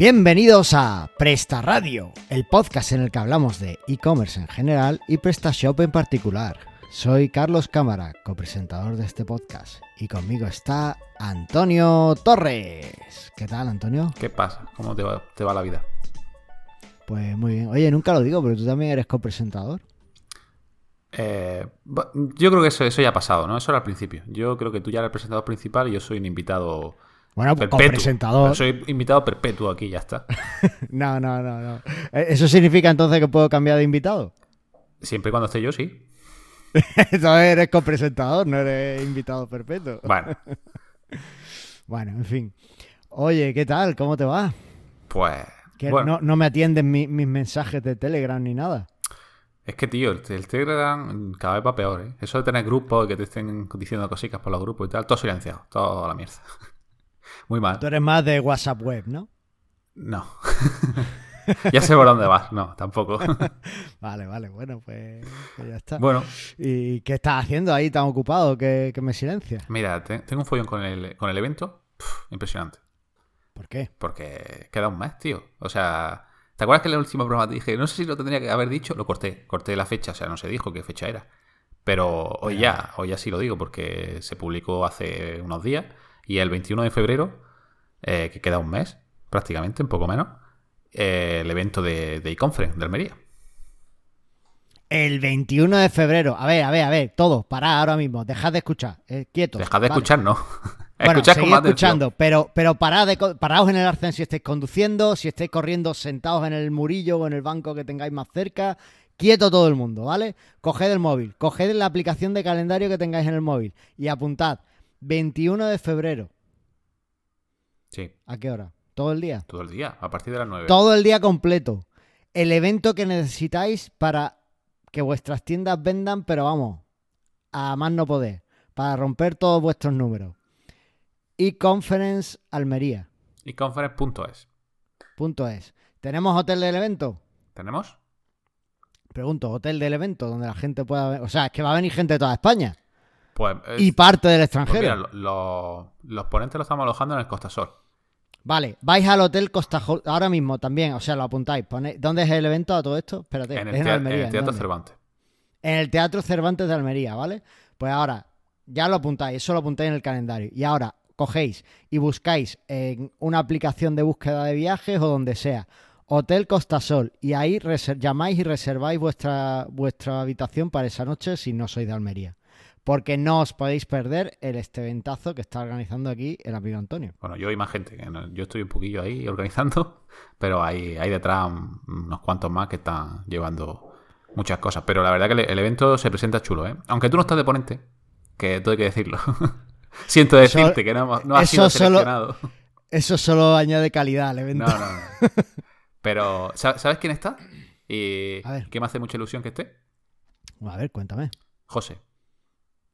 Bienvenidos a Presta Radio, el podcast en el que hablamos de e-commerce en general y PrestaShop en particular. Soy Carlos Cámara, copresentador de este podcast, y conmigo está Antonio Torres. ¿Qué tal, Antonio? ¿Qué pasa? ¿Cómo te va, te va la vida? Pues muy bien. Oye, nunca lo digo, pero tú también eres copresentador. Eh, yo creo que eso, eso ya ha pasado, ¿no? Eso era al principio. Yo creo que tú ya eres el presentador principal y yo soy un invitado Bueno, pues copresentador. Soy invitado perpetuo aquí, ya está. No, no, no, no. Eh, ¿Eso significa entonces que puedo cambiar de invitado? Siempre y cuando esté yo, sí. Entonces eres copresentador, no eres invitado perpetuo. Bueno, Bueno, en fin. Oye, ¿qué tal? ¿Cómo te va? pues. Que bueno, no, no me atienden mi- mis mensajes de Telegram ni nada. es que, tío, el, el Telegram cada vez va peor, ¿eh? Eso de tener grupos y que te estén diciendo cositas por los grupos y tal, todo silenciado, toda la mierda. Muy mal. Tú eres más de WhatsApp web, ¿no? No. ya sé por dónde vas. No, tampoco. Vale, vale, bueno, pues, pues ya está. bueno, ¿Y qué estás haciendo ahí tan ocupado que, que me silencias? mira, te- tengo un follón con el, con el evento. Pff, impresionante. ¿Por qué? Porque queda un mes, tío. O sea, ¿te acuerdas que en el último programa te dije, no sé si lo tendría que haber dicho? Lo corté. Corté la fecha, o sea, no se dijo qué fecha era. Pero hoy ya, hoy ya sí lo digo, porque se publicó hace unos días. Y el 21 de febrero, eh, que queda un mes, prácticamente, un poco menos, eh, el evento de, de e-conference de Almería. El 21 de febrero. A ver, a ver, a ver, todos, parad ahora mismo. Dejad de escuchar. Eh, quietos. Dejad de vale. escuchar, no. Bueno, Escuchad con seguid más atención. escuchando, pero, pero parad de, paraos en el arcén si estáis conduciendo, si estáis corriendo sentados en el murillo o en el banco que tengáis más cerca. Quieto todo el mundo, ¿vale? Coged el móvil, coged la aplicación de calendario que tengáis en el móvil y apuntad 21 de febrero. Sí, ¿A qué hora? ¿Todo el día? todo el día, a partir de las 9. Todo el día completo. El evento que necesitáis para que vuestras tiendas vendan, pero vamos, a más no poder, para romper todos vuestros números. E-Conference Almería. econference.es. Punto es. ¿Tenemos hotel del evento? ¿Tenemos? Pregunto, hotel del evento donde la gente pueda. O sea, es que va a venir gente de toda España Pues, es- y parte del pues extranjero. mira, lo- lo- los ponentes los estamos alojando en el Costa Sol. Vale, vais al hotel Costa Jo- ahora mismo también, o sea, lo apuntáis. ¿Dónde es el evento a todo esto? Espérate, En el, es en tea- Almería. en el ¿en Teatro? Cervantes. En el Teatro Cervantes de Almería, ¿vale? Pues ahora, ya lo apuntáis, eso lo apuntáis en el calendario. Y ahora cogéis y buscáis en una aplicación de búsqueda de viajes o donde sea, Hotel Costa Sol, y ahí llamáis y reserváis vuestra, vuestra habitación para esa noche si no sois de Almería. Porque no os podéis perder el este eventazo que está organizando aquí el amigo Antonio. Bueno, yo y más gente. Yo estoy un poquillo ahí organizando, pero hay, hay detrás un- unos cuantos más que están llevando muchas cosas. Pero la verdad que el, el evento se presenta chulo, ¿eh? Aunque tú no estás de ponente, que todo hay que decirlo. Siento Eso- decirte que no, no has sido solo- seleccionado. Eso solo añade calidad al evento. No, no, no. Pero, ¿sa- ¿sabes quién está? Y A ver. que me hace mucha ilusión que esté. A ver, cuéntame. José.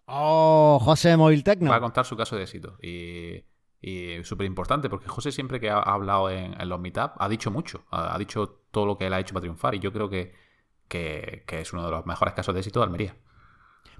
Oh, José de Móvil Tecno. Va a contar su caso de éxito. Y, y súper importante, porque José siempre que ha, ha hablado en, en los meetups ha dicho mucho. Ha, ha dicho todo lo que él ha hecho para triunfar. Y yo creo que, que, que es uno de los mejores casos de éxito de Almería.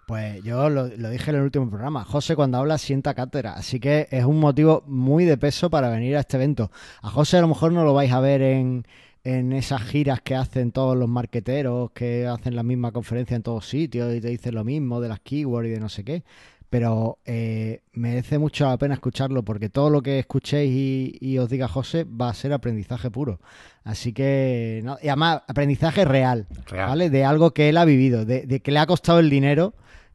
Pues yo lo, lo dije en el último programa. José cuando habla sienta cátedra, así que es un motivo muy de peso para venir a este evento. A José a lo mejor no lo vais a ver en, en esas giras que hacen todos los marqueteros, que hacen la misma conferencia en todos sitios y te dicen lo mismo de las keywords y de no sé qué. Pero eh, merece mucho la pena escucharlo porque todo lo que escuchéis y, y os diga José va a ser aprendizaje puro. Así que, no, y además, aprendizaje real. Real. ¿vale? De algo que él ha vivido, de, de que le ha costado el dinero,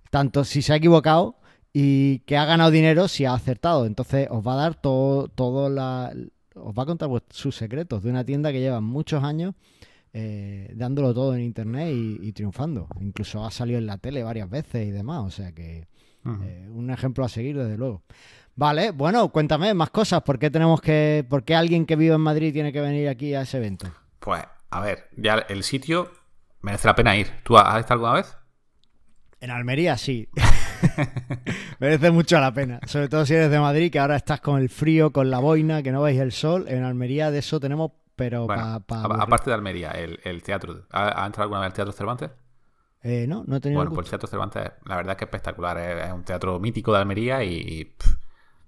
tanto si se ha equivocado y que ha ganado dinero si ha acertado. Entonces os va a dar todo, todo la, os va a contar vuest- sus secretos de una tienda que lleva muchos años eh, dándolo todo en internet y, y triunfando. Incluso ha salido en la tele varias veces y demás. O sea que eh, un ejemplo a seguir desde luego. Vale, bueno, cuéntame más cosas. ¿Por qué tenemos que, por qué alguien que vive en Madrid tiene que venir aquí a ese evento? Pues, a ver, ya el sitio merece la pena ir. ¿Tú has estado alguna vez? En Almería sí. Merece mucho la pena. Sobre todo si eres de Madrid, que ahora estás con el frío, con la boina, que no veis el sol. En Almería de eso tenemos, pero Bueno, para... a- aparte de Almería, el, el teatro. ¿Ha, ha entrado alguna vez al Teatro Cervantes? Eh, no, no he tenido... Bueno, el pues el. Teatro Cervantes, la verdad es que es espectacular. Es, es un teatro mítico de Almería y, y, pff,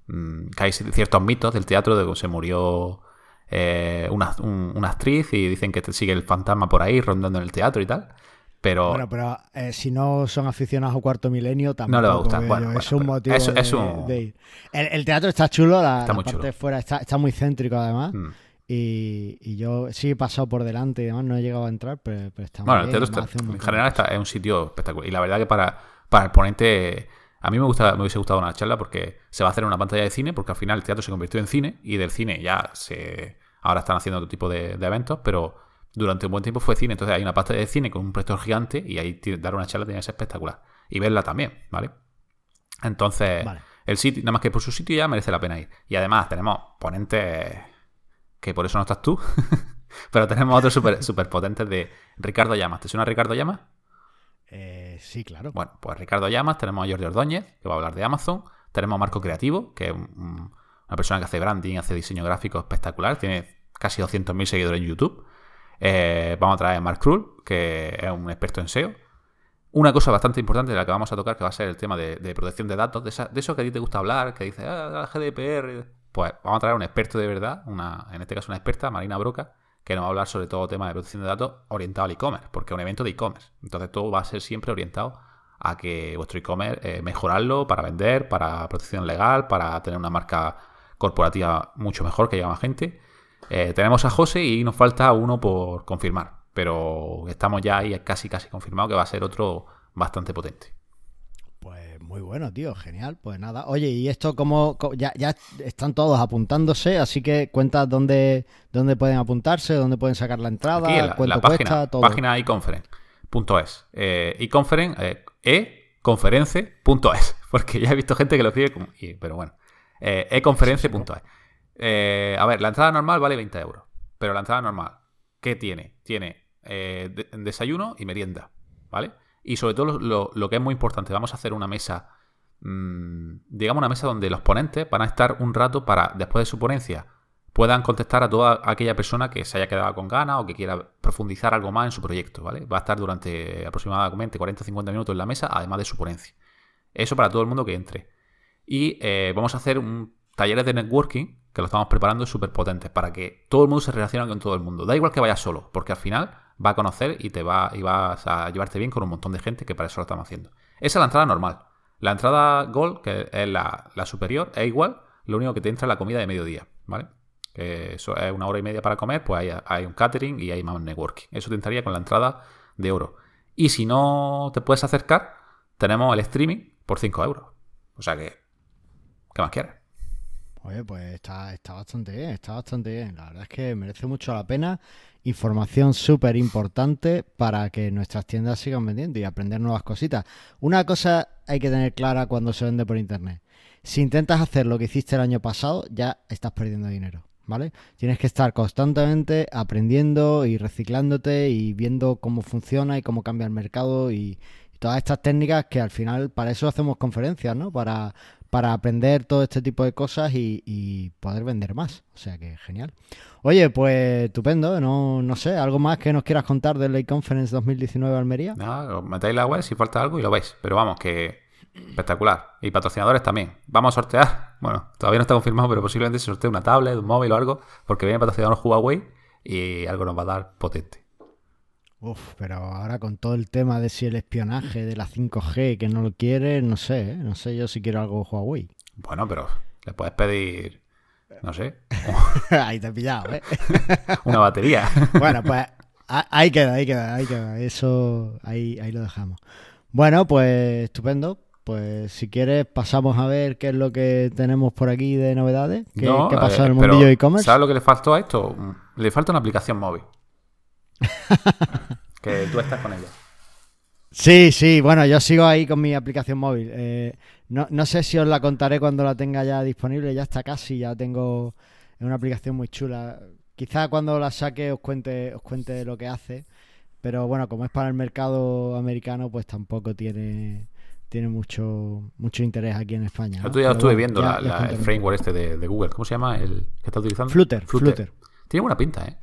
mm, que hay ciertos mitos del teatro de que se murió eh, una, una, actriz y dicen que sigue el fantasma por ahí rondando en el teatro y tal. Pero, bueno, pero eh, si no son aficionados a cuarto milenio, también no le va a gustar. Bueno, es un motivo de, ir. El, teatro está chulo, la, parte de fuera está, está, muy céntrico además. Mm. Y, yo sí he pasado por delante y demás, no he llegado a entrar, pero, está muy bien. en general está, es un sitio espectacular. Y la verdad que para, para el ponente, a mí me, gusta, me hubiese gustado una charla porque se va a hacer en una pantalla de cine, porque al final el teatro se convirtió en cine y del cine ya se... Ahora están haciendo otro tipo de, eventos, pero durante un buen tiempo fue cine. Entonces hay una pantalla de cine con un proyector gigante y ahí dar una charla tiene que ser espectacular. Y verla también, ¿vale? Entonces, el sitio, nada más que por su sitio ya merece la pena ir. Y además tenemos ponentes que por eso no estás tú. Pero tenemos otros súper super potentes de Ricardo Llamas. ¿Te suena Ricardo Llamas? Eh, sí, claro. Bueno, pues Ricardo Llamas, tenemos a Jordi Ordóñez, que va a hablar de Amazon. Tenemos a Marco Creativo, que es una persona que hace branding, hace diseño gráfico espectacular. Tiene casi 200.000 seguidores en YouTube. Eh, vamos a traer a Mark Krull, que es un experto en SEO. Una cosa bastante importante de la que vamos a tocar, que va a ser el tema de, protección de datos, de, eso que a ti te gusta hablar, que dice, ah, GDPR, pues vamos a traer a un experto de verdad, una, en este caso una experta, Marina Broca, que nos va a hablar sobre todo tema de protección de datos orientado al e-commerce, porque es un evento de e-commerce. Entonces todo va a ser siempre orientado a que vuestro e-commerce, eh, mejorarlo para vender, para protección legal, para tener una marca corporativa mucho mejor, que llegue más gente. Eh, tenemos a José y nos falta uno por confirmar, pero estamos ya ahí casi casi confirmado que va a ser otro bastante potente. Muy bueno, tío, genial. Pues nada, oye, y esto como ya, ya están todos apuntándose, así que cuenta dónde, dónde pueden apuntarse, dónde pueden sacar la entrada, la, cuánto página, cuesta, todo. Página econference.es. Eh, econference, eh, econference.es, porque ya he visto gente que lo escribe como, pero bueno, eh, econference.es. Eh, a ver, la entrada normal vale 20 euros, pero la entrada normal, ¿qué tiene? Tiene eh, desayuno y merienda, ¿vale? Y sobre todo lo, que es muy importante, vamos a hacer una mesa, mmm, digamos una mesa donde los ponentes van a estar un rato para, después de su ponencia, puedan contestar a toda aquella persona que se haya quedado con ganas o que quiera profundizar algo más en su proyecto, ¿vale? Va a estar durante aproximadamente 40 o 50 minutos en la mesa, además de su ponencia. Eso para todo el mundo que entre. Y eh, vamos a hacer un talleres de networking que lo estamos preparando súper potentes para que todo el mundo se relacione con todo el mundo. Da igual que vayas solo, porque al final va a conocer y te va y vas a llevarte bien con un montón de gente que para eso lo estamos haciendo. Esa es la entrada normal. La entrada Gold, que es la, superior, es igual, lo único que te entra es la comida de mediodía, ¿vale? Que eso es una hora y media para comer, pues hay, hay un catering y hay más networking. Eso te entraría con la entrada de oro. Y si no te puedes acercar, tenemos el streaming por 5 euros. O sea que, ¿qué más quieres? Oye, pues está, está bastante bien, está bastante bien. La verdad es que merece mucho la pena. Información súper importante para que nuestras tiendas sigan vendiendo y aprender nuevas cositas. Una cosa hay que tener clara cuando se vende por internet. Si intentas hacer lo que hiciste el año pasado, ya estás perdiendo dinero. ¿Vale? Tienes que estar constantemente aprendiendo y reciclándote y viendo cómo funciona y cómo cambia el mercado y, todas estas técnicas que al final para eso hacemos conferencias, ¿no? Para, para aprender todo este tipo de cosas y, poder vender más. O sea que genial. Oye, pues estupendo, no, no sé, ¿algo más que nos quieras contar del Lake Conference 2019 Almería? No, metéis la web si falta algo y lo veis. Pero vamos, que espectacular. Y patrocinadores también. Vamos a sortear, bueno, todavía no está confirmado, pero posiblemente se sortee una tablet, un móvil o algo, porque viene patrocinador Huawei y algo nos va a dar potente. Uf, pero ahora con todo el tema de si el espionaje de la 5G que no lo quiere, no sé, ¿eh? no sé yo si quiero algo Huawei. Bueno, pero le puedes pedir, no sé. ahí te he pillado, ¿eh? Una batería. bueno, pues ahí queda, ahí queda, ahí queda. Eso, ahí, ahí lo dejamos. Bueno, pues estupendo. Pues si quieres pasamos a ver qué es lo que tenemos por aquí de novedades. ¿Qué, ¿qué pasa en el eh, mundillo e-commerce? ¿Sabes lo que le faltó a esto? Le falta una aplicación móvil. que tú estás con ella. Sí, sí, bueno, yo sigo ahí con mi aplicación móvil. Eh, no, sé si os la contaré cuando la tenga ya disponible, ya está casi, ya tengo una aplicación muy chula. Quizá cuando la saque os cuente, os cuente lo que hace, pero bueno, como es para el mercado americano, pues tampoco tiene tiene mucho mucho interés aquí en España. ¿no? ya estuve viendo el framework este de, Google, ¿cómo se llama el que está utilizando? Flutter, Flutter. Tiene buena pinta, ¿eh?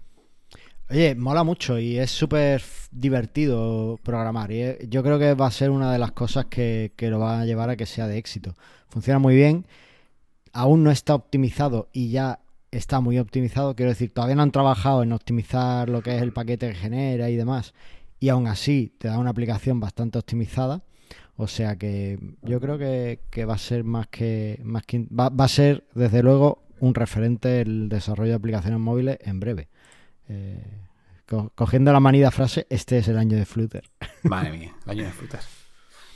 Oye, mola mucho y es súper divertido programar. Y yo creo que va a ser una de las cosas que, lo va a llevar a que sea de éxito. Funciona muy bien, aún no está optimizado y ya está muy optimizado. Quiero decir, todavía no han trabajado en optimizar lo que es el paquete que genera y demás. Y aún así te da una aplicación bastante optimizada. O sea que yo creo que, va a ser más que. Más que va, a ser, desde luego, un referente el desarrollo de aplicaciones móviles en breve. Eh, cogiendo la manida frase, este es el año de Flutter. Madre mía, el año de Flutter.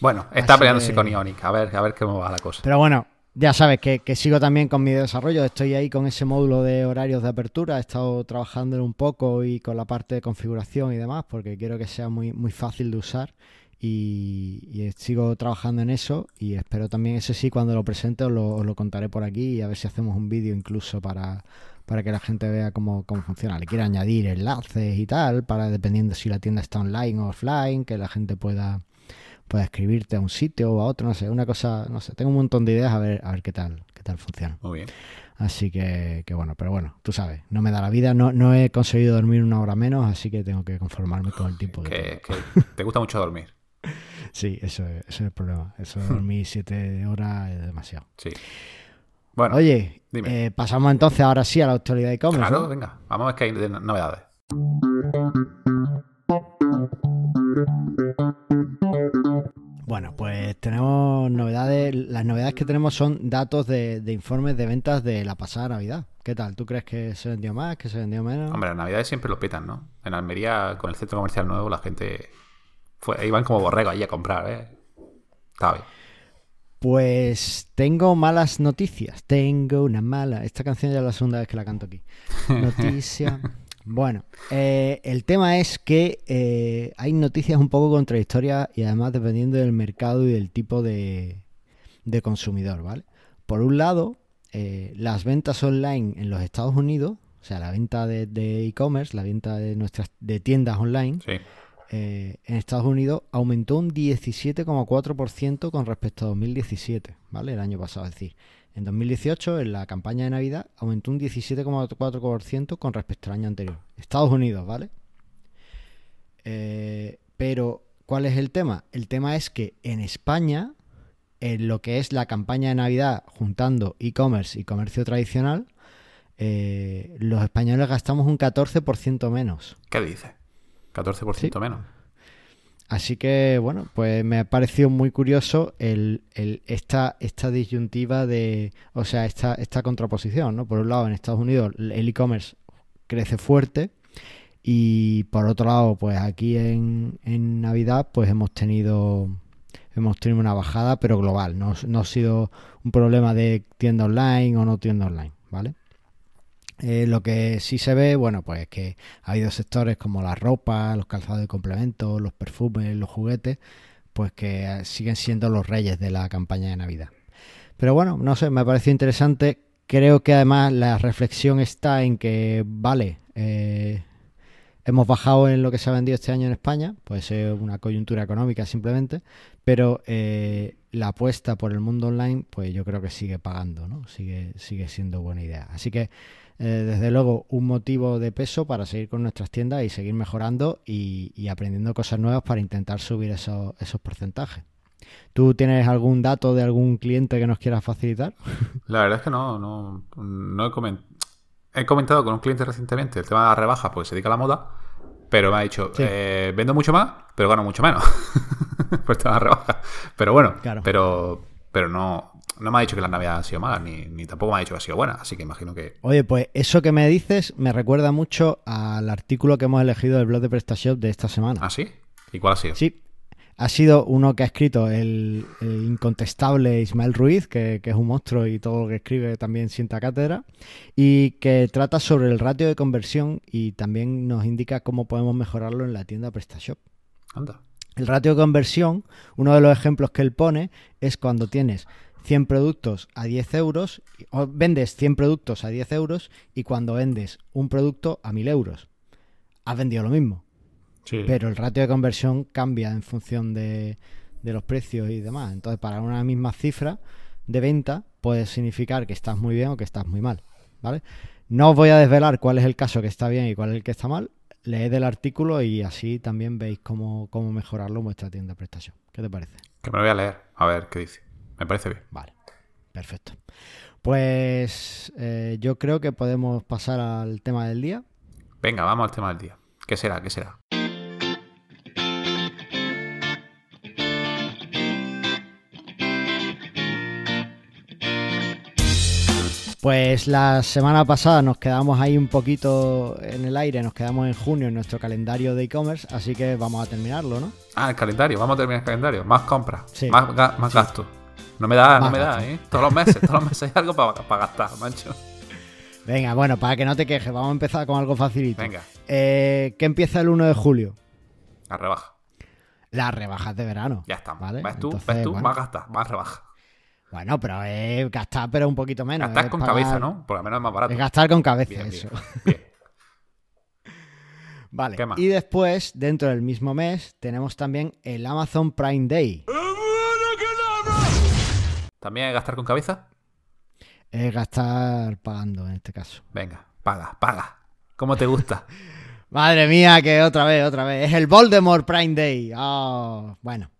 Bueno, está peleándose con Ionic, a ver, a ver cómo va la cosa. Pero bueno, ya sabes que, sigo también con mi desarrollo, estoy ahí con ese módulo de horarios de apertura, he estado trabajando un poco y con la parte de configuración y demás, porque quiero que sea muy, muy fácil de usar y, sigo trabajando en eso y espero también ese sí cuando lo presente os lo, contaré por aquí y a ver si hacemos un vídeo incluso para, para que la gente vea cómo, cómo funciona. Le quiero añadir enlaces y tal, para dependiendo si la tienda está online o offline, que la gente pueda puedes escribirte a un sitio o a otro, no sé, una cosa, no sé, tengo un montón de ideas a ver, a ver qué tal, qué tal funciona. Muy bien. Así que, que, bueno, pero bueno, tú sabes, no me da la vida, no, no he conseguido dormir una hora menos, así que tengo que conformarme con el tiempo. Que, te gusta mucho dormir. sí, eso es, es el problema. Eso de dormir siete horas es demasiado. Sí. Bueno, Oye, eh, pasamos entonces ahora sí a la actualidad de e-commerce. Claro, venga, vamos a ver qué hay de novedades. Bueno, pues tenemos novedades. Las novedades que tenemos son datos de, informes de ventas de la pasada Navidad. ¿Qué tal? ¿Tú crees que se vendió más, que se vendió menos? Hombre, las Navidades siempre lo petan, ¿no? En Almería, con el centro comercial nuevo, la gente fue, iban como borrego ahí a comprar, ¿eh? Está bien. Pues tengo malas noticias. Tengo una mala. Esta canción ya es la segunda vez que la canto aquí. Noticia. Bueno, eh, el tema es que eh, hay noticias un poco contradictorias y además dependiendo del mercado y del tipo de, consumidor, ¿vale? Por un lado, eh, las ventas online en los Estados Unidos, o sea, la venta de e-commerce, la venta de nuestras de tiendas online, en Estados Unidos aumentó un 17,4% con respecto a 2017, ¿vale? El año pasado, es decir, en 2018, en la campaña de Navidad, aumentó un 17,4% con respecto al año anterior. Estados Unidos, ¿vale? Eh, pero, ¿cuál es el tema? El tema es que en España, en lo que es la campaña de Navidad, juntando e-commerce y comercio tradicional, eh, los españoles gastamos un 14% menos. ¿Qué dice? 14% menos. Así que, bueno, pues me ha parecido muy curioso el, esta, esta disyuntiva de, o sea, esta, esta contraposición, ¿no? Por un lado, en Estados Unidos el e-commerce crece fuerte y por otro lado, pues aquí en, en Navidad, pues hemos tenido hemos tenido una bajada, pero global. No, no ha sido un problema de tienda online o no tienda online, ¿vale? Eh, lo que sí se ve, bueno, pues es que ha habido sectores como la ropa, los calzados de complemento, los perfumes, los juguetes, pues que siguen siendo los reyes de la campaña de Navidad. Pero bueno, no sé, me pareció interesante. Creo que además la reflexión está en que, vale, eh, hemos bajado en lo que se ha vendido este año en España, puede ser una coyuntura económica simplemente, pero eh, la apuesta por el mundo online, pues yo creo que sigue pagando, ¿no? Sigue, sigue siendo buena idea. Así que eh, desde luego un motivo de peso para seguir con nuestras tiendas y seguir mejorando y, aprendiendo cosas nuevas para intentar subir esos, esos porcentajes. ¿Tú tienes algún dato de algún cliente que nos quieras facilitar? La verdad es que no, no, no he comentado. He comentado con un cliente recientemente el tema de la rebaja, pues se dedica a la moda, pero me ha dicho, eh, vendo mucho más, pero gano mucho menos. pues la rebaja. Pero bueno, pero, pero no, no me ha dicho que la Navidad ha sido mala, ni, ni, tampoco me ha dicho que ha sido buena, así que imagino que... Oye, pues eso que me dices me recuerda mucho al artículo que hemos elegido del blog de PrestaShop de esta semana. ¿Ah, sí? ¿Y cuál ha sido? Sí, ha sido uno que ha escrito el, incontestable Ismael Ruiz, que, es un monstruo y todo lo que escribe también sienta cátedra, y que trata sobre el ratio de conversión y también nos indica cómo podemos mejorarlo en la tienda PrestaShop. Anda. El ratio de conversión, uno de los ejemplos que él pone es cuando tienes 100 productos a 10 euros, o vendes 100 productos a 10 euros y cuando vendes un producto a 1000 euros. Has vendido lo mismo. Pero el ratio de conversión cambia en función de, los precios y demás. Entonces, para una misma cifra de venta puede significar que estás muy bien o que estás muy mal. ¿Vale? No os voy a desvelar cuál es el caso que está bien y cuál es el que está mal. Leed el artículo y así también veis cómo, cómo mejorarlo en vuestra tienda de prestación. ¿Qué te parece? Que me lo voy a leer, a ver qué dice. Me parece bien. Vale, perfecto. Pues eh, yo creo que podemos pasar al tema del día. Venga, vamos al tema del día. ¿Qué será? ¿Qué será? Pues la semana pasada nos quedamos ahí un poquito en el aire, nos quedamos en junio en nuestro calendario de e-commerce, así que vamos a terminarlo, ¿no? Ah, el calendario, vamos a terminar el calendario. Más compras, Sí. más, ga- más gastos. No me da, no me da. ¿eh? Todos los meses, todos los meses hay algo para gastar, macho. Venga, bueno, para que no te quejes, vamos a empezar con algo facilito. Venga, Eh, ¿Qué empieza el 1 de julio? la rebaja. Las rebajas de verano. Ya estamos. ¿vale? ¿Ves tú? Entonces, ¿Ves tú? bueno. Más gastas, más rebaja. Bueno, pero es gastar, pero un poquito menos. Gastar es con pagar- cabeza, ¿no? Por lo menos es más barato. Es gastar con cabeza, Bien, eso. bien, bien. Vale. ¿Qué más? Y después, dentro del mismo mes, tenemos también el Amazon Prime Day. ¿También hay gastar con cabeza? Es gastar pagando en este caso. Venga, paga, paga. ¿Cómo te gusta? Madre mía, que otra vez, otra vez. Es el Voldemort Prime Day. Ah, bueno.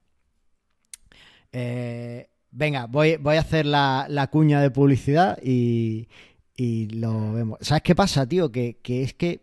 Eh, venga, voy, voy a hacer la, la cuña de publicidad y, y lo vemos. ¿Sabes qué pasa, tío? Que, que es que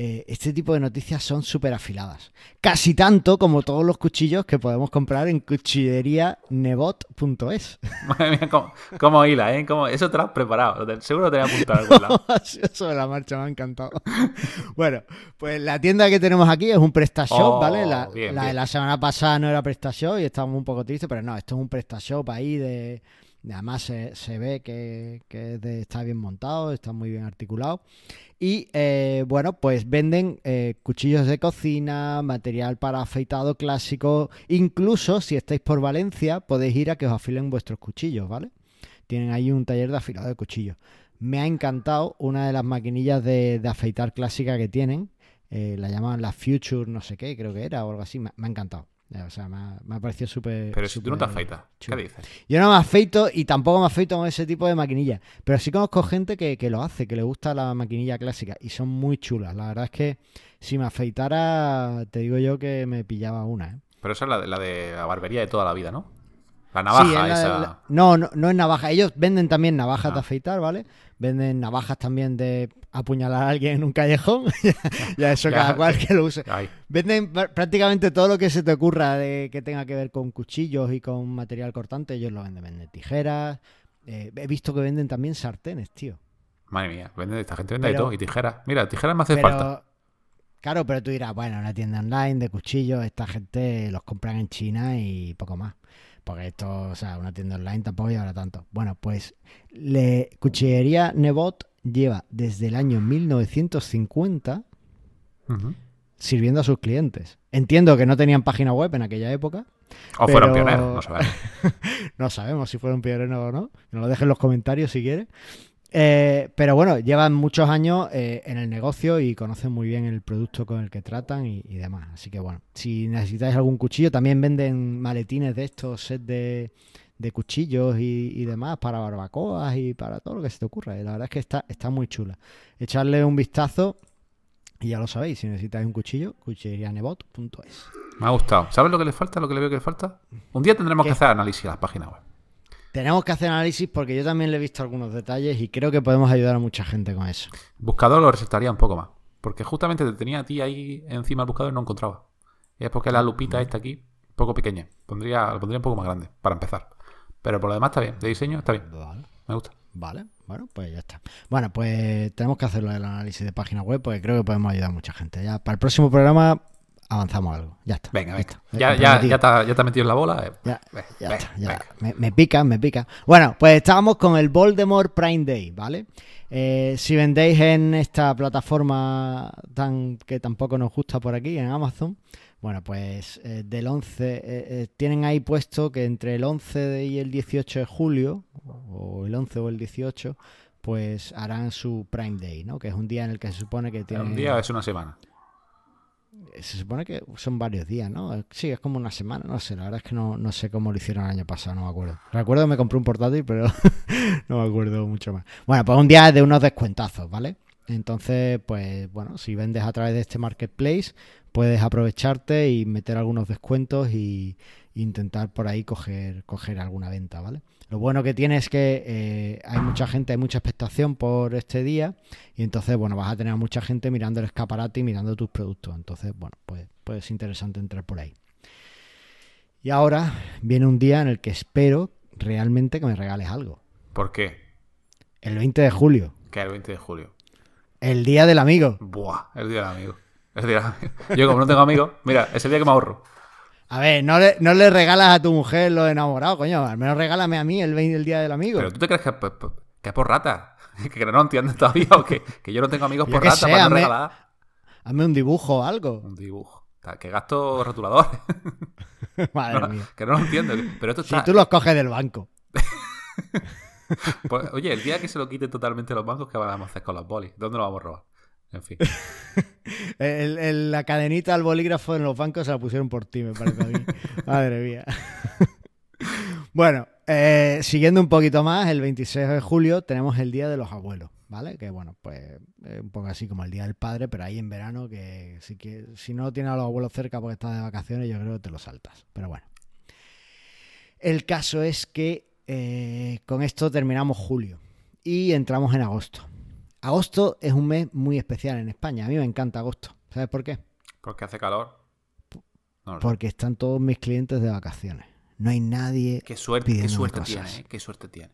eh, este tipo de noticias son súper afiladas. Casi tanto como todos los cuchillos que podemos comprar en cuchillerianebot.es. Madre mía, cómo, cómo hila, ¿eh? Cómo- Eso te lo has preparado. lo te- Seguro lo tenías apuntado algún lado. Sobre la marcha, me ha encantado. bueno, pues la tienda que tenemos aquí es un PrestaShop, Oh, ¿vale? La, bien, la bien. la semana pasada no era PrestaShop y estábamos un poco tristes, pero no, esto es un PrestaShop ahí de... de- Además se, se ve que, que está bien montado, está muy bien articulado. Y eh, bueno, pues venden eh, cuchillos de cocina, material para afeitado clásico. Incluso si estáis por Valencia, podéis ir a que os afilen vuestros cuchillos, ¿vale? Tienen ahí un taller de afilado de cuchillos. Me ha encantado una de las maquinillas de, de afeitar clásica que tienen. eh, la llaman la Future, no sé qué, creo que era o algo así. Me, me ha encantado. O sea, me ha, me ha parecido súper. Pero si tú no te afeitas, ¿qué dices? Yo no me afeito y tampoco me afeito con ese tipo de maquinilla. Pero sí conozco gente que, que lo hace, que le gusta la maquinilla clásica y son muy chulas. La verdad es que si me afeitara, te digo yo que me pillaba una. ¿eh? Pero esa es la de, la de la barbería de toda la vida, ¿no? La Sí, navaja, es la- esa. la- no, no, no es navaja. Ellos venden también navajas de Ah. afeitar, ¿vale? Venden navajas también de apuñalar a alguien en un callejón. ya eso Ya, cada cual que lo use. Ay, Venden pr- prácticamente todo lo que se te ocurra de que tenga que ver con cuchillos y con material cortante. Ellos lo venden. Venden tijeras. eh, he visto que venden también sartenes, tío. madre mía, vende, esta gente vende de Pero- todo. Y tijeras. Mira, tijeras me hace Pero, falta. claro, pero tú dirás, bueno, una tienda online de cuchillos, esta gente los compran en China y poco más. Porque esto, o sea, una tienda online tampoco llevará tanto. Bueno, pues le, Cuchillería Nebot lleva desde el año 1950 Ujú. sirviendo a sus clientes. Entiendo que no tenían página web en aquella época. O fueron pioneros, no sabemos. No sabemos si fueron pioneros o no. Que nos lo dejen en los comentarios si quieres. Eh, pero bueno, llevan muchos años eh, en el negocio y conocen muy bien el producto con el que tratan y, y demás. Así que bueno, si necesitáis algún cuchillo, también venden maletines de estos, set de, de cuchillos y, y demás para barbacoas y para todo lo que se te ocurra. Y la verdad es que está, está muy chula. Echarle un vistazo y ya lo sabéis, si necesitáis un cuchillo, cuchillerianebot.es. Me ha gustado. ¿Sabes lo que le falta? ¿Lo que le veo que le falta? Un día tendremos ¿Qué? que hacer análisis a las páginas web. Tenemos que hacer análisis porque yo también le he visto algunos detalles y creo que podemos ayudar a mucha gente con eso. Buscador lo resaltaría un poco más. Porque justamente te tenía a ti ahí encima del buscador y no encontraba. Y es porque la lupita esta aquí, poco pequeña. Pondría, lo pondría un poco más grande, para empezar. Pero por lo demás está bien. De diseño está bien. Vale. Me gusta. Vale, bueno, pues ya está. Bueno, pues tenemos que hacerlo del análisis de página web porque creo que podemos ayudar a mucha gente. Ya para el próximo programa avanzamos algo. Ya está. Venga, ya venga. Ya, ya, te, ya te has metido en la bola. eh. Ya, Venga, ya venga, está, ya. venga. Me, me pica, me pica. Bueno, pues estábamos con el Voldemort Prime Day, ¿vale? Eh, si vendéis en esta plataforma tan que tampoco nos gusta por aquí, en Amazon, bueno, pues eh, del 11, eh, eh, tienen ahí puesto que entre el 11 de- y el 18 de julio, o el 11 o el 18, pues harán su Prime Day, ¿no? Que es un día en el que se supone que tienen... Un día es una semana. Se supone que son varios días, ¿no? Sí, es como una semana, no sé, la verdad es que no, no sé cómo lo hicieron el año pasado, no me acuerdo. Recuerdo que me compré un portátil, pero no me acuerdo mucho más. Bueno, pues un día de unos descuentazos, ¿vale? Entonces, pues bueno, si vendes a través de este marketplace, puedes aprovecharte y meter algunos descuentos y, intentar por ahí coger, coger alguna venta, ¿vale? Lo bueno que tiene es que eh, hay mucha gente, hay mucha expectación por este día y entonces, bueno, vas a tener a mucha gente mirando el escaparate y mirando tus productos. Entonces, bueno, pues, pues es interesante entrar por ahí. Y ahora viene un día en el que espero realmente que me regales algo. ¿Por qué? El 20 de julio. ¿Qué es el 20 de julio? El día del amigo. Buah, el día del amigo. Yo como no tengo amigos, mira, es el día que me ahorro. A ver, no le, no le regalas a tu mujer lo enamorado, coño. Al menos regálame a mí el, 20 el día del amigo. Pero tú te crees que, que es por rata. Que no entiendes todavía o que, que yo no tengo amigos por rata sé, para no hazme- regalar. Hazme un dibujo o algo. Un dibujo. Que gasto rotuladores. Madre No, mía. que no lo entiendo. Pero esto Si tú los coges del banco. Pues, oye, el día que se lo quiten totalmente los bancos, ¿qué vamos a hacer con los bolis? ¿Dónde lo vamos a robar? En fin. El- el- la cadenita al bolígrafo en los bancos se la pusieron por ti, me parece a mí. Madre mía. bueno, eh, siguiendo un poquito más, el 26 de julio tenemos el Día de los Abuelos, ¿vale? Que bueno, pues es un poco así como el Día del Padre, pero ahí en verano, que si, que, si no tienes a los abuelos cerca porque estás de vacaciones, yo creo que te lo saltas. Pero bueno. El caso es que eh, con esto terminamos julio y entramos en agosto. Agosto es un mes muy especial en España. A mí me encanta agosto. ¿Sabes por qué? Porque hace calor. No. Porque están todos mis clientes de vacaciones. No hay nadie. Qué suerte, qué pidiéndome suerte cosas. tiene, ¿eh? Qué suerte tiene.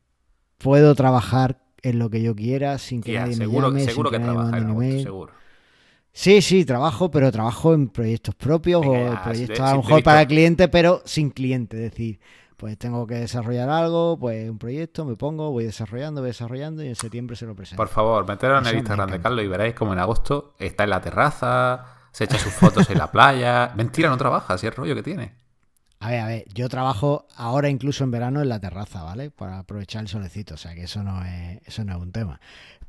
Puedo trabajar en lo que yo quiera sin que nadie seguro me llame, seguro sin que que, nadie trabaja en agosto, seguro. Sí, sí, trabajo, pero trabajo en proyectos propios Venga, o proyectos si te- a lo si mejor para cliente, pero sin cliente. Es decir, pues tengo que desarrollar algo, pues un proyecto, me pongo, voy desarrollando, voy desarrollando y en septiembre se lo presento. Por favor, meteros en el Instagram de. Carlos y veréis como en agosto está en la terraza, se echa sus fotos en la playa. Mentira, no trabaja, así es el rollo que tiene. A ver, a ver, yo trabajo ahora incluso en verano en la terraza, ¿vale? Para aprovechar el solecito, o sea que eso no es, eso no es un tema.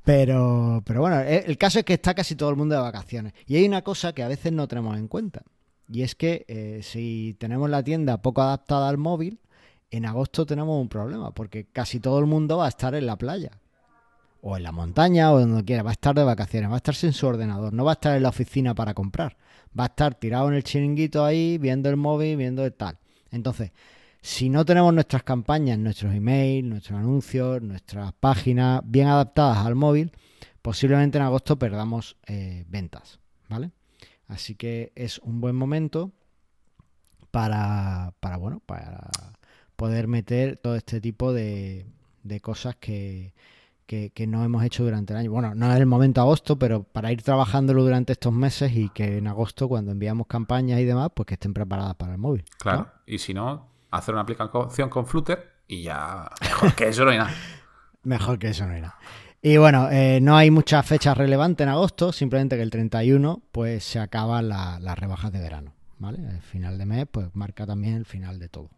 Pero, pero bueno, el caso es que está casi todo el mundo de vacaciones. Y hay una cosa que a veces no tenemos en cuenta. Y es que eh, si tenemos la tienda poco adaptada al móvil, en agosto tenemos un problema, porque casi todo el mundo va a estar en la playa. O en la montaña, o donde quiera, va a estar de vacaciones, va a estarse en su ordenador, no va a estar en la oficina para comprar. Va a estar tirado en el chiringuito ahí, viendo el móvil, viendo el tal. Entonces, si no tenemos nuestras campañas, nuestros emails, nuestros anuncios, nuestras páginas bien adaptadas al móvil, posiblemente en agosto perdamos eh, ventas, ¿vale? Así que es un buen momento para, para bueno, para poder meter todo este tipo de, de cosas que, que, que no hemos hecho durante el año. Bueno, no es el momento agosto, pero para ir trabajándolo durante estos meses y que en agosto, cuando enviamos campañas y demás, pues que estén preparadas para el móvil. Claro. ¿no? Y si no, hacer una aplicación con Flutter y ya. Mejor que eso no hay nada. Mejor que eso no era. Y bueno, eh, no hay muchas fechas relevantes en agosto, simplemente que el 31 pues se acaban la- las rebajas de verano, ¿vale? El final de mes pues marca también el final de todo.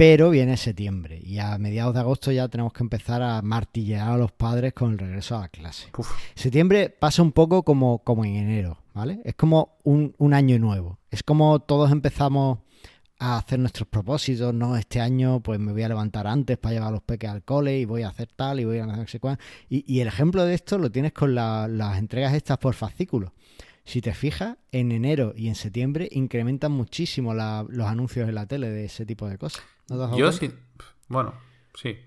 Pero viene septiembre y a mediados de agosto ya tenemos que empezar a martillear a los padres con el regreso a la clase. Uf, Septiembre pasa un poco como, como en enero, ¿vale? Es como un, un año nuevo. Es como todos empezamos a hacer nuestros propósitos, ¿no? Este año pues me voy a levantar antes para llevar a los peques al cole y voy a hacer tal y voy a no sé cuál. Y, y el ejemplo de esto lo tienes con la- las entregas estas por fascículos. Si te fijas, en enero y en septiembre incrementan muchísimo la- los anuncios en la tele de ese tipo de cosas. ¿No te has dado yo sí. Bueno, sí.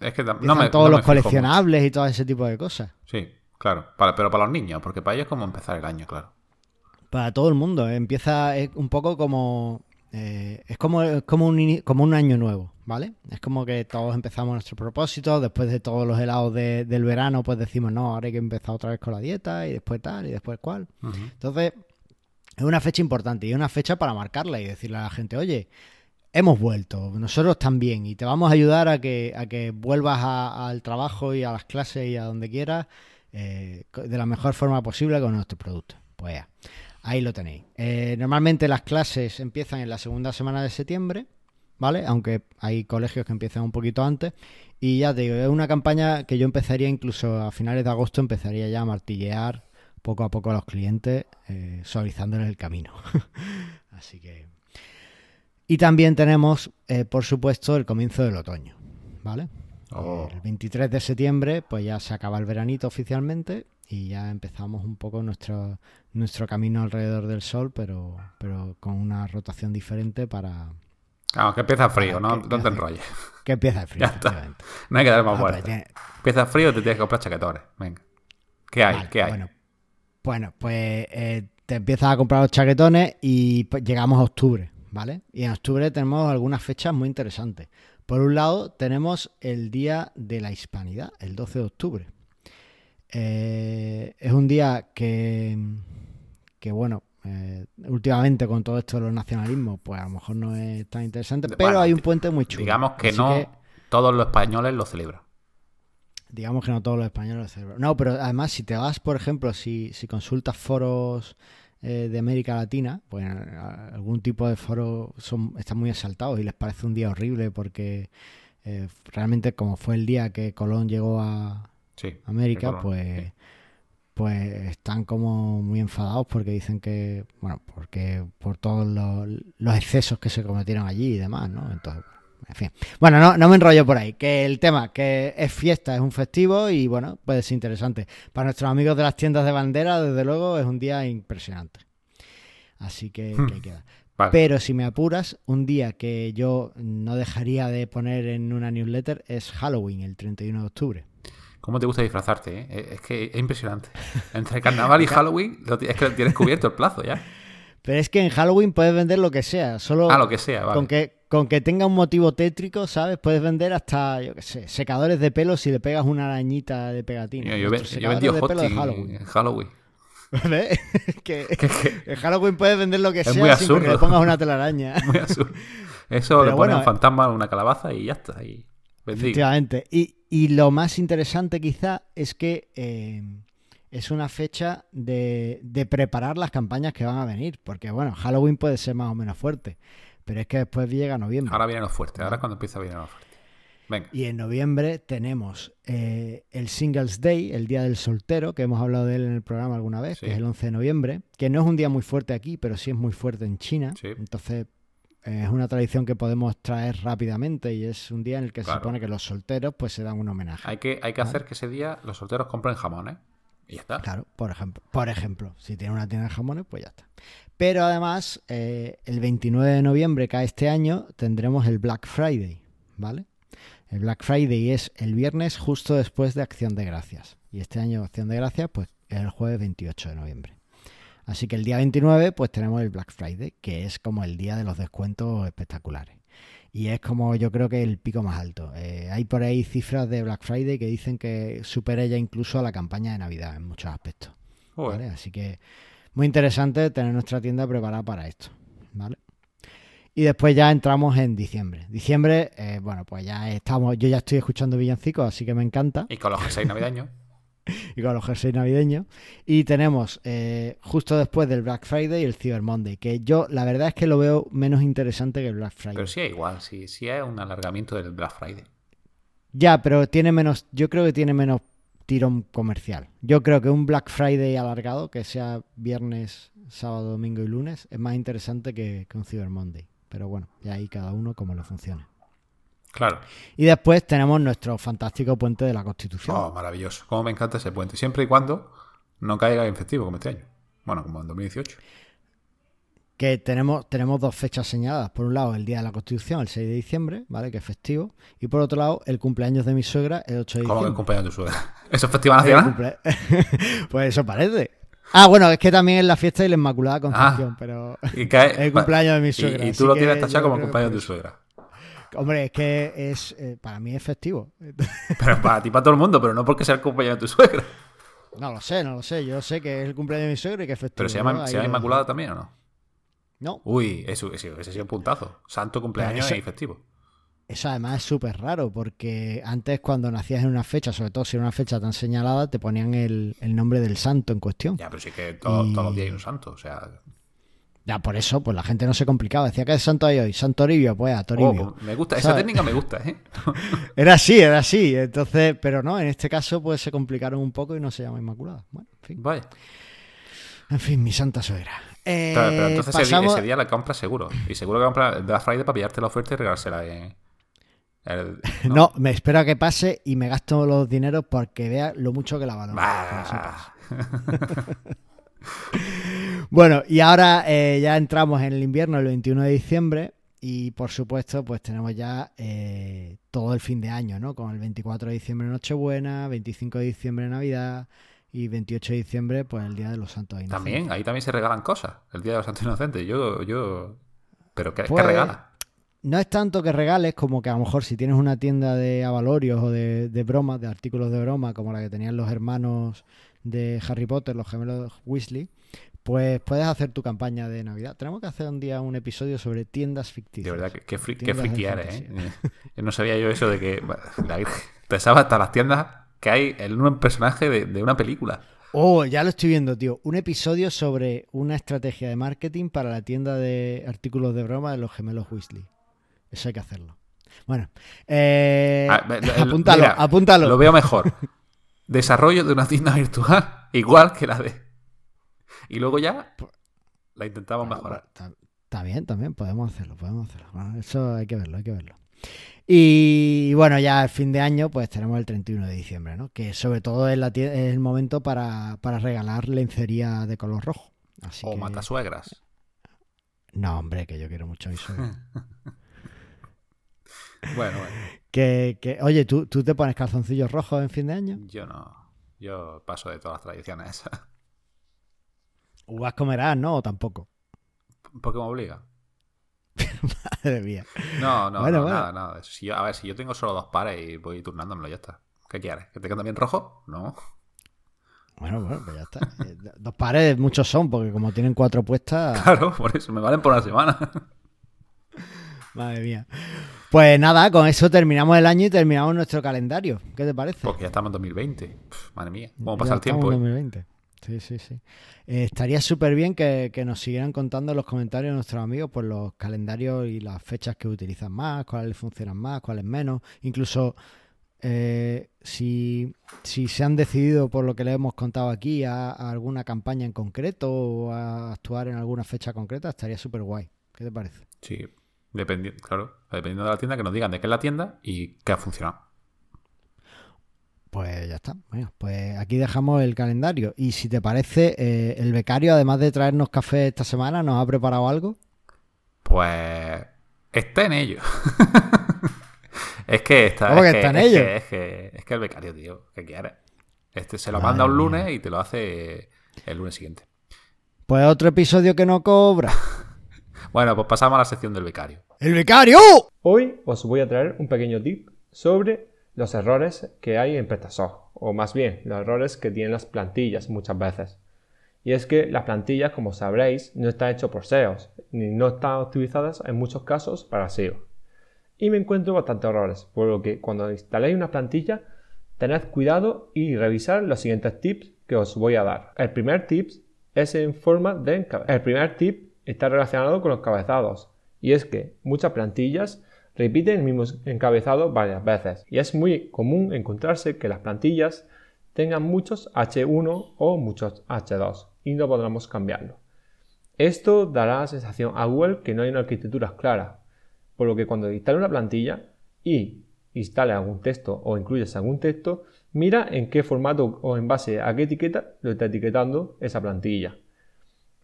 Es que no me, todos no me los mucho. coleccionables y todo ese tipo de cosas. Sí, claro. Para- pero para los niños, porque para ellos es como empezar el año, claro. Para todo el mundo. ¿eh? Empieza es un poco como. eh, es como, es como, un, como un año nuevo, ¿vale? Es como que todos empezamos nuestro propósito. Después de todos los helados de- del verano, pues decimos, no, ahora hay que empezar otra vez con la dieta y después tal y después cual. Entonces, es una fecha importante y es una fecha para marcarla y decirle a la gente, oye, hemos vuelto, nosotros también, y te vamos a ayudar a que, a que vuelvas al trabajo y a las clases y a donde quieras eh, de la mejor forma posible con nuestro producto. Pues ya, ahí lo tenéis. Eh, normalmente las clases empiezan en la segunda semana de septiembre, ¿vale? Aunque hay colegios que empiezan un poquito antes. Y ya te digo, es una campaña que yo empezaría incluso a finales de agosto, empezaría ya a martillear poco a poco a los clientes, eh, suavizándoles el camino. Así que. Y también tenemos, eh, por supuesto, el comienzo del otoño, ¿vale? Oh. El 23 de septiembre, pues ya se acaba el veranito oficialmente y ya empezamos un poco nuestro, nuestro camino alrededor del sol, pero, pero con una rotación diferente para, Claro, que empieza frío, ¿no? no te enrolles. Que empieza el frío. No hay que dar más ah, vueltas. Empieza frío te tienes que comprar chaquetones. Venga. ¿Qué hay? ¿Qué hay? Bueno, bueno pues eh, te empiezas a comprar los chaquetones y pues, llegamos a octubre, ¿vale? Y en octubre tenemos algunas fechas muy interesantes. Por un lado, tenemos el Día de la Hispanidad, el 12 de octubre. Eh, es un día que, que bueno, eh, últimamente con todo esto de los nacionalismos, pues a lo mejor no es tan interesante, pero hay un puente muy chulo. Digamos que no todos los españoles lo celebran. Digamos que no todos los españoles lo celebran. No, pero además si te vas, por ejemplo, si, si consultas foros eh, de América Latina, pues algún tipo de foro son, están muy exaltados y les parece un día horrible porque eh, realmente como fue el día que Colón llegó a América, pues pues están como muy enfadados porque dicen que, bueno, porque por todos los, excesos que se cometieron allí y demás, ¿no? Entonces, en fin. Bueno, no, no me enrollo por ahí. Que el tema, que es fiesta, es un festivo y bueno, puede ser interesante. Para nuestros amigos de las tiendas de bandera, desde luego, es un día impresionante. Así que, hmm. queda. Pero si me apuras, un día que yo no dejaría de poner en una newsletter es Halloween, el 31 de octubre. ¿Cómo te gusta disfrazarte? Eh? Es que es impresionante. Entre carnaval y Halloween es que tienes cubierto el plazo ya. Pero es que en Halloween puedes vender lo que sea. Solo ah, lo que sea, vale. Con que, con que tenga un motivo tétrico, ¿sabes? Puedes vender hasta, yo qué sé, secadores de pelo si le pegas una arañita de pegatina. Yo, yo, he vendido Halloween. en Halloween. ¿Ves? que, en Halloween puedes vender lo que sea sin que le pongas una telaraña. Muy absurdo. Eso le pones un fantasma una calabaza y ya está. Y Efectivamente. Y, y lo más interesante quizá es que eh, es una fecha de, preparar las campañas que van a venir, porque bueno, Halloween puede ser más o menos fuerte, pero es que después llega noviembre. Ahora viene lo fuerte, ahora es cuando empieza a venir lo fuerte. Venga. Y en noviembre tenemos eh, el Singles Day, el Día del Soltero, que hemos hablado de él en el programa alguna vez, que es el 11 de noviembre, que no es un día muy fuerte aquí, pero sí es muy fuerte en China. Entonces es una tradición que podemos traer rápidamente y es un día en el que se supone que los solteros pues se dan un homenaje. Hay que, hay que hacer que ese día los solteros compren jamones. Ya está. Claro, por ejemplo, por ejemplo, si tiene una tienda de jamones, pues ya está. Pero además, eh, el 29 de noviembre, cada este año, tendremos el Black Friday, ¿vale? El Black Friday es el viernes justo después de Acción de Gracias. Y este año Acción de Gracias, pues, es el jueves 28 de noviembre. Así que el día 29 pues tenemos el Black Friday, que es como el día de los descuentos espectaculares. Y es como yo creo que el pico más alto. Eh, hay por ahí cifras de Black Friday que dicen que supera ya incluso a la campaña de Navidad en muchos aspectos. Así que muy interesante tener nuestra tienda preparada para esto. ¿vale? Y después ya entramos en diciembre. Diciembre, eh, bueno, pues ya estamos, yo ya estoy escuchando villancicos, así que me encanta. Y con los jerseys navideños. y con los jerseys navideños. Y tenemos eh, justo después del Black Friday el Cyber Monday, que yo la verdad es que lo veo menos interesante que el Black Friday. Pero sí es igual, sí, sí es un alargamiento del Black Friday. Ya, pero tiene menos, yo creo que tiene menos tirón comercial. Yo creo que un Black Friday alargado, que sea viernes, sábado, domingo y lunes, es más interesante que, que un Cyber Monday. Pero bueno, ya ahí cada uno como lo funcione. Claro. Y después tenemos nuestro fantástico puente de la Constitución. Oh, maravilloso. Como me encanta ese puente. Siempre y cuando no caiga en festivo como este año. Bueno, como en 2018. Que tenemos, tenemos dos fechas señaladas. Por un lado, el Día de la Constitución, el 6 de diciembre, ¿vale? Que es festivo. Y por otro lado, el cumpleaños de mi suegra, el 8 de diciembre. ¿Cómo que el cumpleaños de tu suegra? ¿Eso es festival nacional? pues eso parece. Ah, bueno, es que también es la fiesta de la Inmaculada Concepción, ah, pero y cae, el cumpleaños de mi suegra. Y, tú lo tienes tachado como cumpleaños de tu suegra. Hombre, es que es eh, para mí es festivo. Pero para ti, para todo el mundo, pero no porque sea el cumpleaños de tu suegra. No lo sé, no lo sé. Yo sé que es el cumpleaños de mi suegra y que es festivo. ¿Pero se llama, ¿se llama Inmaculada también o no? No. Uy, eso, ese, ese sido un puntazo. Santo cumpleaños y festivo. Eso además es súper raro porque antes cuando nacías en una fecha, sobre todo si era una fecha tan señalada, te ponían el, nombre del santo en cuestión. Ya, pero sí que todos los días hay un santo, o sea... Ya, por eso, pues la gente no se complicaba. Decía que es santo hoy, santo Toribio, pues a Toribio. Oh, me gusta, esa técnica me gusta, ¿eh? era así, era así. Entonces, pero no, en este caso, pues se complicaron un poco y no se llama Inmaculada. Bueno, en fin. Vaya. En fin, mi santa suegra. Eh, pero entonces ese, día, la compras seguro. Y seguro que compras el Black Friday para pillarte la oferta y regalársela. En... ¿no? me espero a que pase y me gasto los dineros porque vea lo mucho que la valoro. bueno, y ahora eh, ya entramos en el invierno, el 21 de diciembre, Y por supuesto, pues tenemos ya eh, todo el fin de año, ¿no? Con el 24 de diciembre Nochebuena, 25 de diciembre Navidad y 28 de diciembre, pues el Día de los Santos Inocentes. También, ahí también se regalan cosas, el Día de los Santos Inocentes. Yo, yo... ¿Pero qué, Pues, regala? No es tanto que regales como que a lo mejor si tienes una tienda de avalorios o de, de bromas, de artículos de broma, como la que tenían los hermanos de Harry Potter, los gemelos Weasley, pues puedes hacer tu campaña de Navidad. Tenemos que hacer un día un episodio sobre tiendas De ficticias. verdad, de friki eres, ¿eh? fantasía. Yo no sabía yo eso de que... bueno, La Virgen. Pensaba hasta las tiendas que hay en un personaje de, de una película. Oh, ya lo estoy viendo, tío. Un episodio sobre una estrategia de marketing para la tienda de artículos de broma de los gemelos Weasley. Eso hay que hacerlo. Bueno, eh, Ah, el- apúntalo, mira, apúntalo. Lo veo mejor. Desarrollo de una tienda virtual igual que la de... Y luego ya la intentamos Bueno, mejorar. Está, está bien, también podemos hacerlo, podemos hacerlo. Bueno, eso hay que verlo, hay que verlo. Y bueno, ya el fin de año, pues tenemos el 31 de diciembre, ¿no? Que sobre todo es, la es el momento para, para regalar lencería de color rojo. Así O que- matasuegras. No, hombre, que yo quiero mucho eso. Bueno, bueno. que, que, oye, ¿tú, ¿tú te pones calzoncillos rojos en fin de año? Yo no. Yo paso de todas las tradiciones esas. Uvas comerás, ¿no? O tampoco. Porque me obliga. Madre mía. No, no, Bueno, no, bueno. nada, nada. Si yo, a ver, si yo tengo solo dos pares y voy turnándomelo, ya está. ¿Qué quieres? ¿Que tenga también rojo? No. Bueno, bueno, pues ya está. Eh, Dos pares muchos son, porque como tienen cuatro puestas, Claro, por eso me valen por una semana. madre mía. Pues nada, con eso terminamos el año y terminamos nuestro calendario. ¿Qué te parece? Porque ya estamos en 2020. Pff, madre mía. ¿Cómo Ya pasa el estamos tiempo? en eh? 2020. Sí, sí, sí. Eh, estaría súper bien que, que nos siguieran contando en los comentarios nuestros amigos por los calendarios y las fechas que utilizan más, cuáles les funcionan más, cuáles menos. Incluso eh, si, si se han decidido por lo que les hemos contado aquí a, a alguna campaña en concreto o a actuar en alguna fecha concreta, estaría súper guay. ¿Qué te parece? Sí. Dependi claro, dependiendo de la tienda, que nos digan de qué es la tienda y qué ha funcionado. Pues ya está. Bueno, pues aquí dejamos el calendario. Y si te parece, eh, el becario, además de traernos café esta semana, ¿nos ha preparado algo? Pues está en ello. es que está. ¿Cómo es que está en es ello? Que, es, que, es que el becario, tío, ¿qué quieres? Este se lo Madre manda un mía. lunes y te lo hace el lunes siguiente. Pues otro episodio que no cobra. Bueno, pues pasamos a la sección del becario. ¡El becario! Hoy os voy a traer un pequeño tip sobre los errores que hay en PrestaShop, o más bien los errores que tienen las plantillas muchas veces. Y es que las plantillas, como sabréis, no están hechas por SEOs, ni no están optimizadas en muchos casos para SEO. Y me encuentro bastantes errores, por lo que cuando instaléis una plantilla, tened cuidado y revisar los siguientes tips que os voy a dar. El primer tip es en forma de El primer tip está relacionado con los cabezados, y es que muchas plantillas repiten el mismo encabezado varias veces, y es muy común encontrarse que las plantillas tengan muchos H1 o muchos H2 y no podremos cambiarlo. Esto dará la sensación a Google que no hay una arquitectura clara, por lo que cuando instale una plantilla y instale algún texto o incluyes algún texto, mira en qué formato o en base a qué etiqueta lo está etiquetando esa plantilla.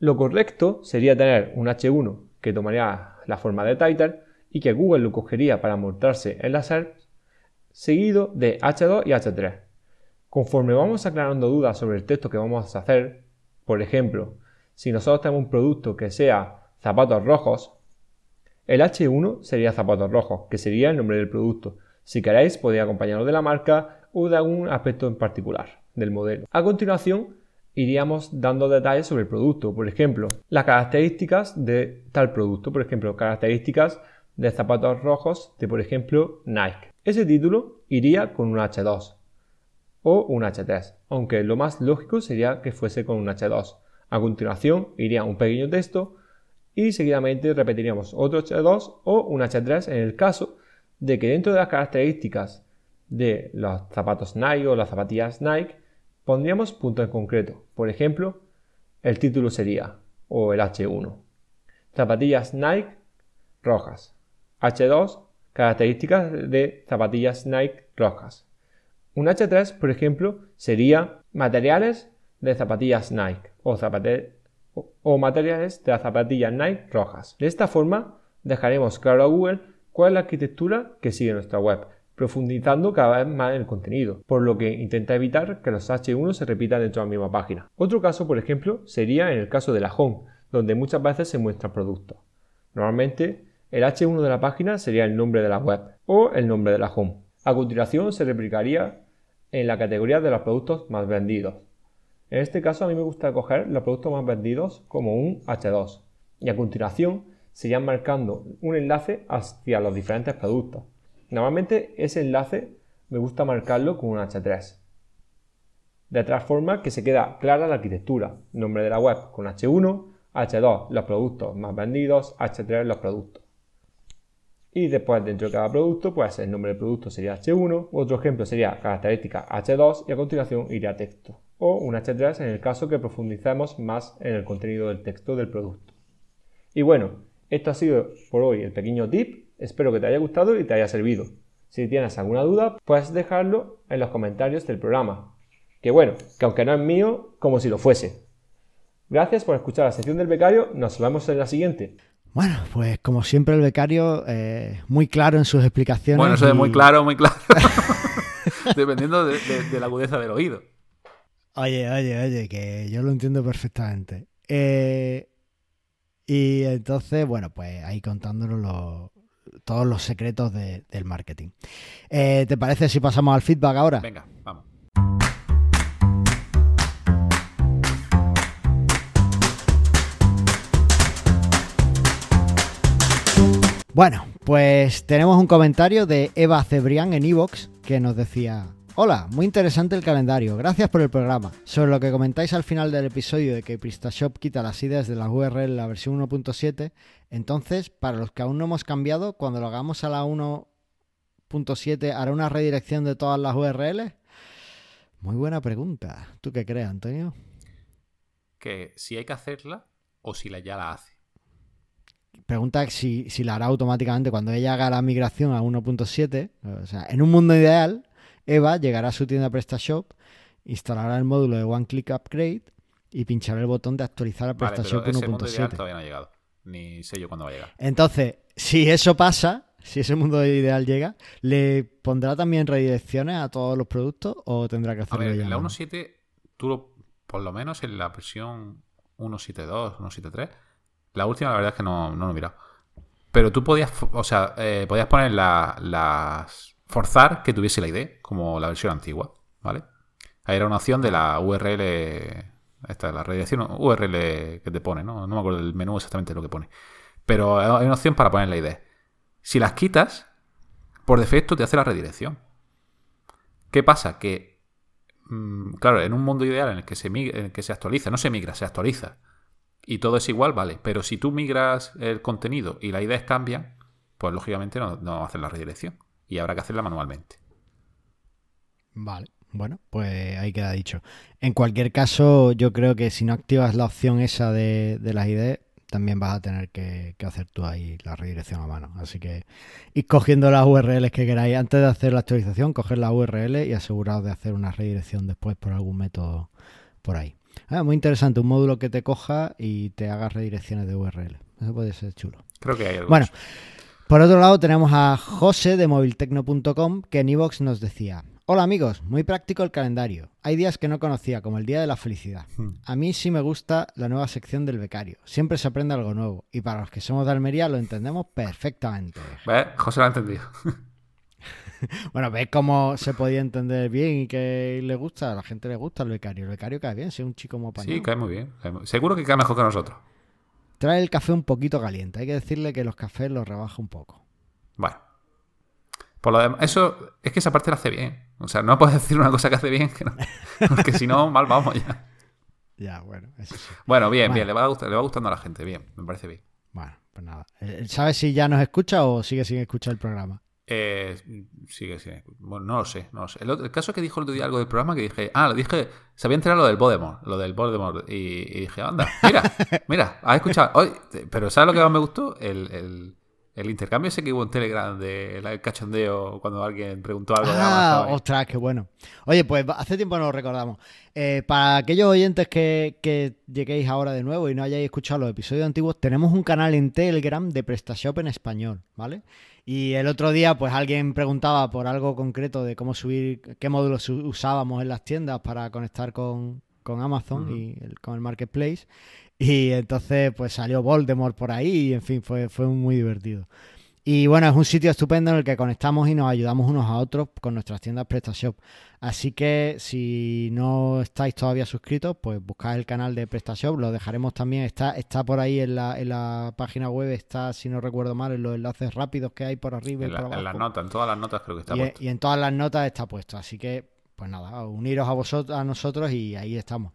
Lo correcto sería tener un H1 que tomaría la forma de title y que Google lo cogería para mostrarse en la SERP, seguido de H2 y H3. Conforme vamos aclarando dudas sobre el texto que vamos a hacer, por ejemplo, si nosotros tenemos un producto que sea zapatos rojos, el H1 sería zapatos rojos, que sería el nombre del producto. Si queréis, podéis acompañarlo de la marca o de algún aspecto en particular del modelo. A continuación, iríamos dando detalles sobre el producto. Por ejemplo, las características de tal producto. Por ejemplo, características de zapatos rojos de, por ejemplo, Nike. Ese título iría con un H2 o un H3, aunque lo más lógico sería que fuese con un H2. A continuación, iría un pequeño texto y seguidamente repetiríamos otro H2 o un H3 en el caso de que dentro de las características de los zapatos Nike o las zapatillas Nike pondríamos punto en concreto. Por ejemplo, el título sería, o el H1, zapatillas Nike rojas. H2, características de zapatillas Nike rojas. Un H3, por ejemplo, sería materiales de zapatillas Nike o, materiales de las zapatillas Nike rojas. De esta forma dejaremos claro a Google cuál es la arquitectura que sigue nuestra web, profundizando cada vez más en el contenido, por lo que intenta evitar que los H1 se repitan dentro de la misma página. Otro caso, por ejemplo, sería en el caso de la home, donde muchas veces se muestra productos. Normalmente, el H1 de la página sería el nombre de la web o el nombre de la home. A continuación se replicaría en la categoría de los productos más vendidos. En este caso a mí me gusta coger los productos más vendidos como un H2 y a continuación se marcando un enlace hacia los diferentes productos. Normalmente ese enlace me gusta marcarlo con un H3. De tal forma que se queda clara la arquitectura, nombre de la web con H1, H2 los productos más vendidos, H3 los productos. Y después dentro de cada producto, pues el nombre del producto sería H1, otro ejemplo sería característica H2 y a continuación iría texto. O un H3 en el caso que profundicemos más en el contenido del texto del producto. Y bueno, esto ha sido por hoy el pequeño tip, espero que te haya gustado y te haya servido. Si tienes alguna duda, puedes dejarlo en los comentarios del programa. Que bueno, que aunque no es mío, como si lo fuese. Gracias por escuchar la sección del becario, nos vemos en la siguiente. Bueno, pues como siempre el becario, eh, muy claro en sus explicaciones. Bueno, eso es muy claro, muy claro. Dependiendo de, la agudeza del oído. Oye, oye, oye, que yo lo entiendo perfectamente. Eh, y entonces, bueno, pues ahí contándonos todos los secretos del marketing. Eh, ¿Te parece si pasamos al feedback ahora? Venga, vamos. Bueno, pues tenemos un comentario de Eva Cebrián en Evox que nos decía: Hola, muy interesante el calendario, gracias por el programa. Sobre lo que comentáis al final del episodio de que PristaShop quita las ideas de la URL en la versión 1.7, entonces, para los que aún no hemos cambiado, cuando lo hagamos a la 1.7, ¿hará una redirección de todas las URLs? Muy buena pregunta. ¿Tú qué crees, Antonio? Que si hay que hacerla o si la ya la hace. Pregunta si, si la hará automáticamente cuando ella haga la migración a 1.7. O sea, en un mundo ideal, Eva llegará a su tienda PrestaShop, instalará el módulo de One Click Upgrade y pinchará el botón de actualizar a PrestaShop 1.7. todavía no ha llegado. Ni sé yo cuándo va a llegar. Entonces, si eso pasa, si ese mundo ideal llega, ¿le pondrá también redirecciones a todos los productos o tendrá que hacerlo a ver, ya? En la 1.7, tú por lo menos en la versión 1.7.2, 1.7.3, la última la verdad es que no, no lo he mirado. Pero tú podías, o sea, eh, podías poner las forzar que tuviese la ID, como la versión antigua, ¿vale? Ahí era una opción de la URL, esta la redirección URL que te pone, ¿no? No me acuerdo del menú exactamente lo que pone. Pero hay una opción para poner la ID. Si las quitas, por defecto te hace la redirección. ¿Qué pasa? Que, mm, claro, en un mundo ideal en el que se, en el que se actualiza, no se migra, se actualiza, y todo es igual, vale. Pero si tú migras el contenido y las ideas cambian, pues lógicamente no, no hacer la redirección y habrá que hacerla manualmente. Vale. Bueno, pues ahí queda dicho. En cualquier caso, yo creo que si no activas la opción esa de, las ideas, también vas a tener que, hacer tú ahí la redirección a mano. Así que ir cogiendo las URLs que queráis. Antes de hacer la actualización, coger la URL y aseguraros de hacer una redirección después por algún método por ahí. Ah, muy interesante, un módulo que te coja y te haga redirecciones de URL. Eso puede ser chulo. Creo que hay algo. Bueno, por otro lado, tenemos a José de moviltecno.com que en iVox nos decía: Hola amigos, muy práctico el calendario. Hay días que no conocía, como el Día de la Felicidad. Hmm. A mí sí me gusta la nueva sección del becario. Siempre se aprende algo nuevo. Y para los que somos de Almería lo entendemos perfectamente. José lo ha entendido. bueno, ves cómo se podía entender bien y que le gusta. A la gente le gusta el becario. El becario cae bien, si es un chico muy Sí, cae muy bien. Seguro que cae mejor que nosotros. Trae el café un poquito caliente. Hay que decirle que los cafés los rebaja un poco. Bueno. Por lo demás, eso es que esa parte la hace bien. O sea, no puedes decir una cosa que hace bien, porque si no, mal vamos ya. Ya, bueno, eso sí. Bueno, bien, bien, le va, le va gustando a la gente, bien, me parece bien. Bueno, pues nada. Eh, ¿Sabes si ya nos escucha o sigue sin escuchar el programa? Eh, sigue, sigue. No lo sé, no lo sé. El, caso es que dijo el otro día algo del programa que dije, ah, lo dije, se había enterado lo del Voldemort, lo del Voldemort, y, y dije, anda, mira, mira, has escuchado, hoy, pero ¿sabes lo que más me gustó? El, El intercambio ese que hubo en Telegram del cachondeo cuando alguien preguntó algo de Ah, Amazon. ostras, qué bueno. Oye, pues hace tiempo no lo recordamos. Eh, para aquellos oyentes que, que lleguéis ahora de nuevo y no hayáis escuchado los episodios antiguos, tenemos un canal en Telegram de PrestaShop en español, ¿vale? Y el otro día, pues alguien preguntaba por algo concreto de cómo subir, qué módulos usábamos en las tiendas para conectar con, con Amazon y el- con el Marketplace. Y entonces, pues salió Voldemort por ahí y, en fin, fue, fue muy divertido. Y bueno, es un sitio estupendo en el que conectamos y nos ayudamos unos a otros con nuestras tiendas PrestaShop. Así que si no estáis todavía suscritos, pues buscad el canal de PrestaShop, lo dejaremos también, está, está por ahí en la, en la página web, está, si no recuerdo mal, en los enlaces rápidos que hay por arriba y En, la- por abajo. en las notas, en todas las notas creo que está y, puesto. y en todas las notas está puesto. Así que, pues nada, uniros a vosotros, a nosotros y ahí estamos.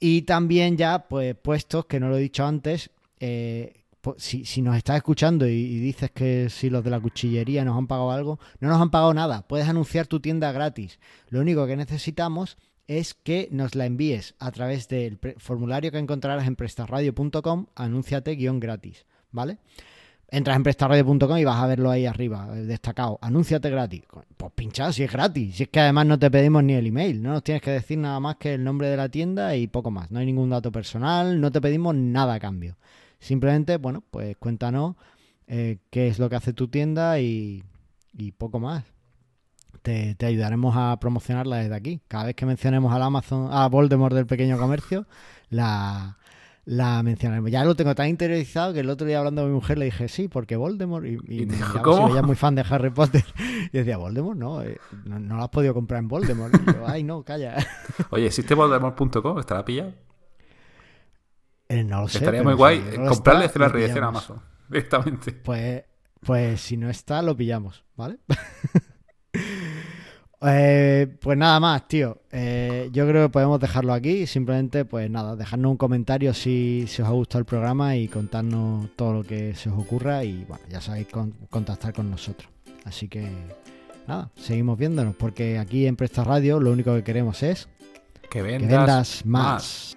Y también ya, pues puestos, que no lo he dicho antes, eh, po- si, si nos estás escuchando y, dices que si los de la cuchillería nos han pagado algo, no nos han pagado nada. Puedes anunciar tu tienda gratis. Lo único que necesitamos es que nos la envíes a través del formulario que encontrarás en prestarradio.com, anúnciate guion gratis, ¿vale? Entras en prestarradio.com y vas a verlo ahí arriba, destacado. Anúnciate gratis. Pues pinchad si es gratis. Si es que además no te pedimos ni el email. No nos tienes que decir nada más que el nombre de la tienda y poco más. No hay ningún dato personal. No te pedimos nada a cambio. Simplemente, bueno, pues cuéntanos eh, qué es lo que hace tu tienda y, y poco más. Te, te ayudaremos a promocionarla desde aquí. Cada vez que mencionemos al Amazon, a Voldemort del pequeño comercio, la, la mencionaremos. Ya lo tengo tan interiorizado que el otro día hablando con mi mujer le dije, sí, porque Voldemort. Y, y Y me dijo, miraba ¿cómo? si ella es muy fan de Harry Potter. Y decía, Voldemort, no, eh, no, no lo has podido comprar en Voldemort. Y yo, ay, no, calla. Oye, ¿existe Voldemort.com? ¿Estará pillado? Eh, no lo sé. Estaría muy guay si no comprarle está, hacer la lo redirección a. Amazon. Directamente. Pues, pues si no está, lo pillamos, ¿vale? Eh, pues nada más, tío. Eh, yo creo que podemos dejarlo aquí. Simplemente, pues nada, dejarnos un comentario si, si os ha gustado el programa y contarnos todo lo que se os ocurra. Y bueno, ya sabéis con- contactar con nosotros. Así que nada, seguimos viéndonos porque aquí en Presta Radio lo único que queremos es Que que vendas, vendas más.